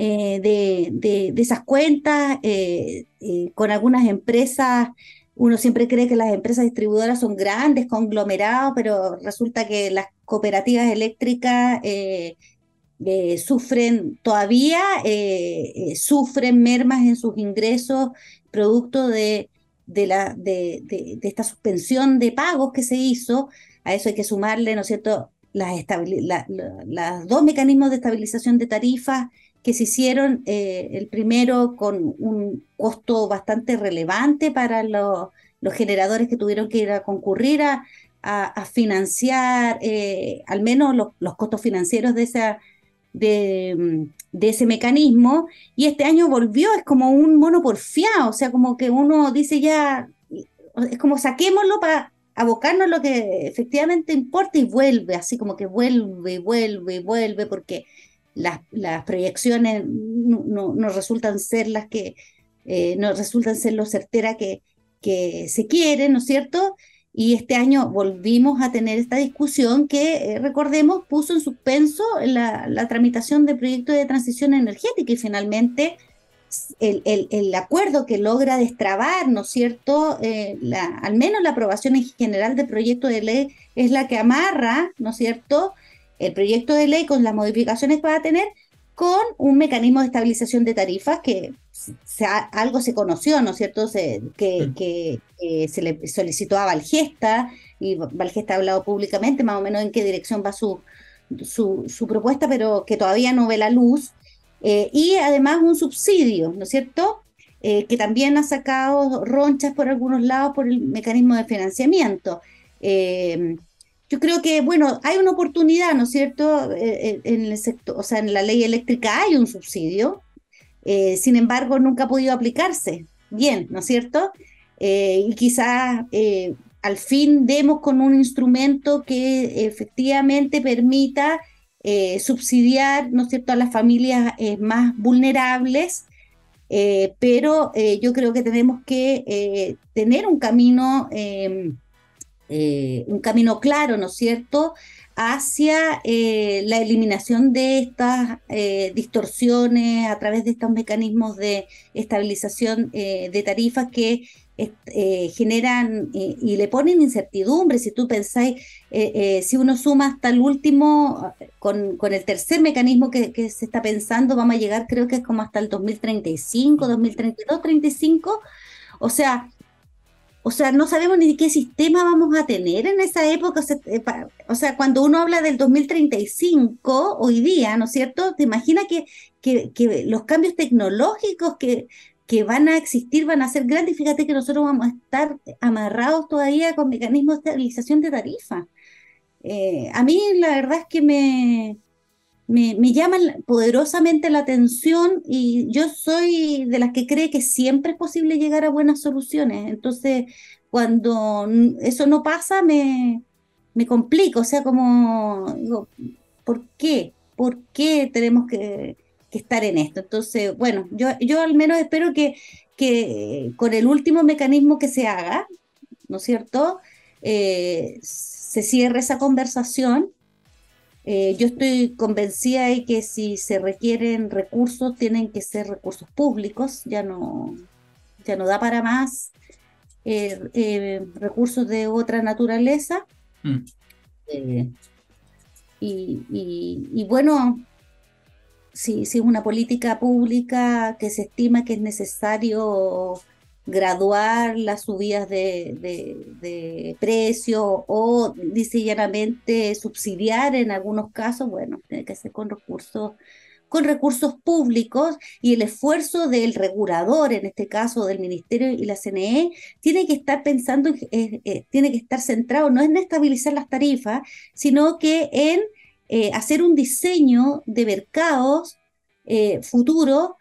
[SPEAKER 2] Eh, de, de, esas cuentas con algunas empresas uno siempre cree que las empresas distribuidoras son grandes, conglomerados, pero resulta que las cooperativas eléctricas eh, eh, sufren todavía, eh, sufren mermas en sus ingresos producto de, de, la, de, de, esta suspensión de pagos que se hizo. A eso hay que sumarle, ¿no cierto?, las dos mecanismos de estabilización de tarifas que se hicieron, eh, el primero con un costo bastante relevante para los, generadores que tuvieron que ir a concurrir a, financiar eh, al menos los, costos financieros de, de, ese mecanismo, y este año volvió, es como un mono porfiado, o sea, como que uno dice ya, es como saquémoslo para abocarnos a lo que efectivamente importa y vuelve, así como que vuelve, vuelve, vuelve, porque las, las proyecciones no, no, resultan ser las que, eh, no resultan ser lo certera que, que se quiere, ¿no es cierto? Y este año volvimos a tener esta discusión que, eh, recordemos, puso en suspenso la, la, tramitación del proyecto de transición energética y finalmente el, el, el acuerdo que logra destrabar, ¿no es cierto? Eh, la, al menos la aprobación en general del proyecto de ley es la que amarra, ¿no es cierto? El proyecto de ley con las modificaciones que va a tener con un mecanismo de estabilización de tarifas que algo se conoció, ¿no es cierto? Se, que, que se le solicitó a Valgesta y Valgesta ha hablado públicamente más o menos en qué dirección va su, su, propuesta, pero que todavía no ve la luz. Eh, y además un subsidio, ¿no es cierto? Eh, que también ha sacado ronchas por algunos lados por el mecanismo de financiamiento. Eh, yo creo que, bueno, hay una oportunidad, ¿no es cierto? Eh, eh, en el sector, o sea, en la ley eléctrica hay un subsidio, eh, sin embargo, nunca ha podido aplicarse bien, ¿no es cierto? y quizás al fin demos con un instrumento que efectivamente permita subsidiar, ¿no es cierto?, a las familias más vulnerables, pero yo creo que tenemos que tener un camino eh, un camino claro, ¿no es cierto?, hacia eh, la eliminación de estas eh, distorsiones a través de estos mecanismos de estabilización de tarifas que generan y le ponen incertidumbre. Si tú pensáis, si uno suma hasta el último, con, el tercer mecanismo que, que, se está pensando, vamos a llegar creo que es como hasta el 2035, 2032, 35. O sea, o sea, no sabemos ni qué sistema vamos a tener en esa época. Eh, o sea, cuando uno habla del 2035, hoy día, ¿no es cierto? Te imaginas que, que, los cambios tecnológicos que, que van a existir van a ser grandes. Fíjate que nosotros vamos a estar amarrados todavía con mecanismos de estabilización de tarifa. Eh, a mí la verdad es que me, me, me llaman poderosamente la atención y yo soy de las que cree que siempre es posible llegar a buenas soluciones. Entonces, cuando eso no pasa, me, me complico. O sea, como digo, ¿por qué? ¿Por qué tenemos que, estar en esto? Entonces, bueno, yo, yo al menos espero que, que con el último mecanismo que se haga, ¿no es cierto? Eh, se cierre esa conversación eh, yo estoy convencida de que si se requieren recursos, tienen que ser recursos públicos, ya no, ya no da para más eh, eh, recursos de otra naturaleza. Mm. Y, bueno, si, si es una política pública que se estima que es necesario graduar las subidas de, de, precio o llanamente subsidiar en algunos casos, bueno, tiene que ser con recursos con recursos públicos y el esfuerzo del regulador, en este caso del Ministerio y la CNE, tiene que estar pensando, eh, eh, tiene que estar centrado no en estabilizar las tarifas, sino que en eh, hacer un diseño de mercados futuros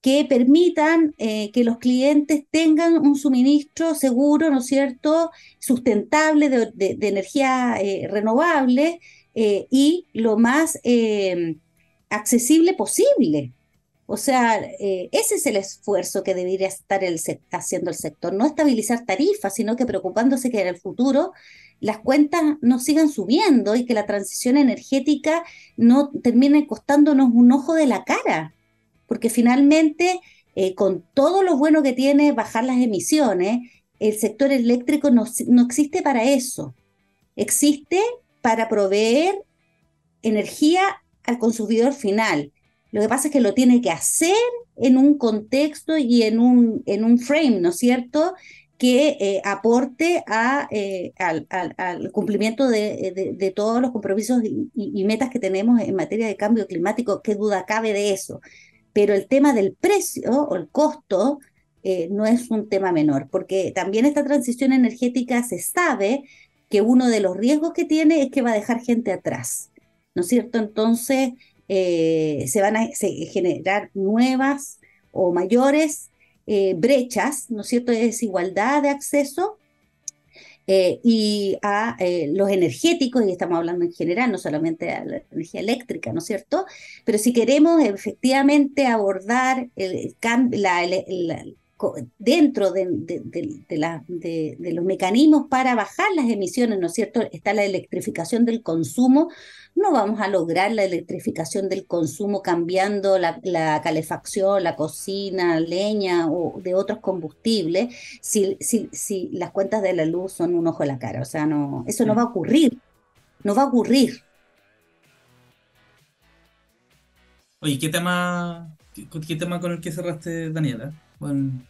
[SPEAKER 2] que permitan eh, que los clientes tengan un suministro seguro, ¿no es cierto?, sustentable de, energía eh, renovable eh, y lo más accesible posible. O sea, ese es el esfuerzo que debería estar el, haciendo el sector, no estabilizar tarifas, sino que preocupándose que en el futuro las cuentas no sigan subiendo y que la transición energética no termine costándonos un ojo de la cara porque finalmente, eh, con todo lo bueno que tiene bajar las emisiones, el sector eléctrico no, no existe para eso. Existe para proveer energía al consumidor final. Lo que pasa es que lo tiene que hacer en un contexto y en un, en un frame, ¿no es cierto? que eh, aporte eh, al, cumplimiento de, todos los compromisos y, metas que tenemos en materia de cambio climático, qué duda cabe de eso. Pero el tema del precio o el costo eh, no es un tema menor, porque también esta transición energética se sabe que uno de los riesgos que tiene es que va a dejar gente atrás, ¿no es cierto? Entonces se van a generar nuevas o mayores eh, brechas, ¿no es cierto?, de desigualdad de acceso eh, y a eh, los energéticos, y estamos hablando en general, no solamente a la energía eléctrica, ¿no es cierto? Pero si queremos efectivamente abordar el, la, la, dentro de, de, los mecanismos para bajar las emisiones, ¿no es cierto? Está la electrificación del consumo. No vamos a lograr la electrificación del consumo cambiando la, calefacción, la cocina, leña o de otros combustibles si, si, si, las cuentas de la luz son un ojo a la cara. O sea, no, eso no va a ocurrir. No va a ocurrir.
[SPEAKER 1] Oye, ¿qué tema, qué tema con el que cerraste, Daniela? Bueno,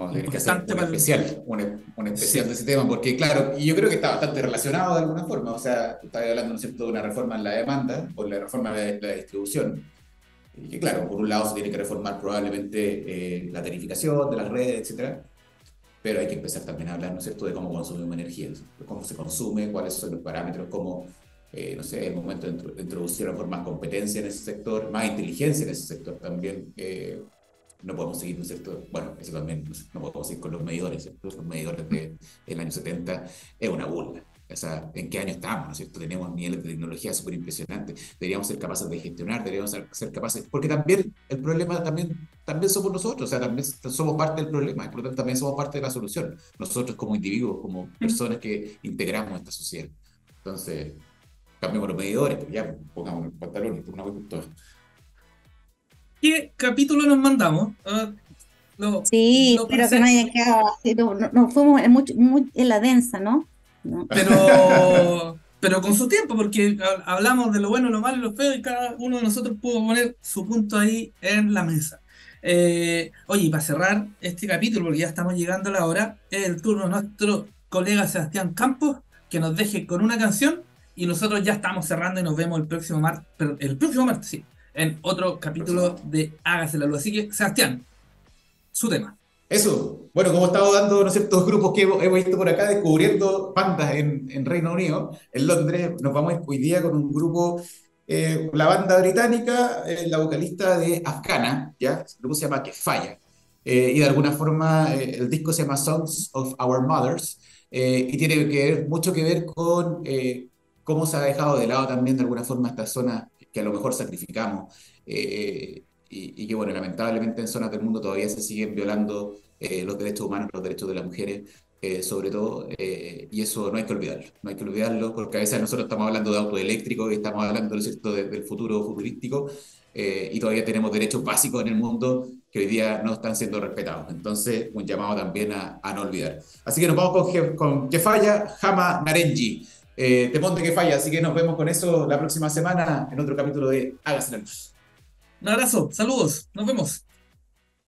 [SPEAKER 3] Vamos a tener que hacer un especial, un, especial de ese tema, porque claro, y yo creo que está bastante relacionado de alguna forma, o sea, estás hablando, ¿no es cierto?, de una reforma en la demanda, por la reforma de la distribución, y que claro, por un lado se tiene que reformar probablemente eh, la tarificación de las redes, etcétera, pero hay que empezar también a hablar, ¿no es cierto?, de cómo consumimos energía, cómo se consume, cuáles son los parámetros, cómo, eh, no sé, es el momento de, introducir a más competencia en ese sector, más inteligencia en ese sector también, eh, no podemos seguir, ¿no es cierto? Bueno, eso también, no podemos seguir con los medidores, ¿cierto? Los medidores del año 70 es una burla. O sea, ¿en qué año estamos? ¿no es cierto? Tenemos niveles de tecnología súper impresionantes. Deberíamos ser capaces de gestionar, deberíamos ser, capaces. Porque también el problema también, también somos nosotros, o sea, también somos parte del problema, y por lo tanto también somos parte de la solución. Nosotros como individuos, como personas que integramos esta sociedad. Entonces, cambiemos los medidores, pues ya pongamos el pantalón y una por
[SPEAKER 1] ¿Qué capítulo nos mandamos? Ah,
[SPEAKER 2] sí, pero que no hayan quedado así, no, fuimos en, la densa, ¿no?
[SPEAKER 1] Pero, pero con su tiempo, porque hablamos de lo bueno, lo malo y lo feo, y cada uno de nosotros pudo poner su punto ahí en la mesa. Eh, oye, y para cerrar este capítulo, porque ya estamos llegando a la hora, es el turno de nuestro colega Sebastián Campos, que nos deje con una canción, y nosotros ya estamos cerrando y nos vemos el próximo martes, el próximo martes, sí, en otro capítulo de Hágase la Luz. Así que, Sebastián, su tema.
[SPEAKER 3] Eso, bueno, como estado dando ¿no ciertos grupos que hemos, visto por acá, descubriendo bandas en, en, Reino Unido, en Londres, nos vamos hoy día con un grupo, eh, la banda británica, eh, la vocalista de Afgana, ¿ya? El grupo se llama Que Falla. Eh, y de alguna forma el disco se llama Songs of Our Mothers y tiene que ver, mucho que ver con cómo se ha dejado de lado también de alguna forma esta zona que a lo mejor sacrificamos eh, y, que, bueno, lamentablemente en zonas del mundo todavía se siguen violando eh, los derechos humanos, los derechos de las mujeres, eh, sobre todo, y eso no hay que olvidarlo, no hay que olvidarlo, porque a veces nosotros estamos hablando de auto eléctrico y estamos hablando, ¿no cierto?, del futuro futurístico, y todavía tenemos derechos básicos en el mundo que hoy día no están siendo respetados. Entonces, un llamado también a, no olvidar. Así que nos vamos con, con Que Falla, Jama Narenji eh, de Monte que falla. Así que nos vemos con eso la próxima semana en otro capítulo de Hágase la Luz.
[SPEAKER 1] Un abrazo, saludos, nos vemos.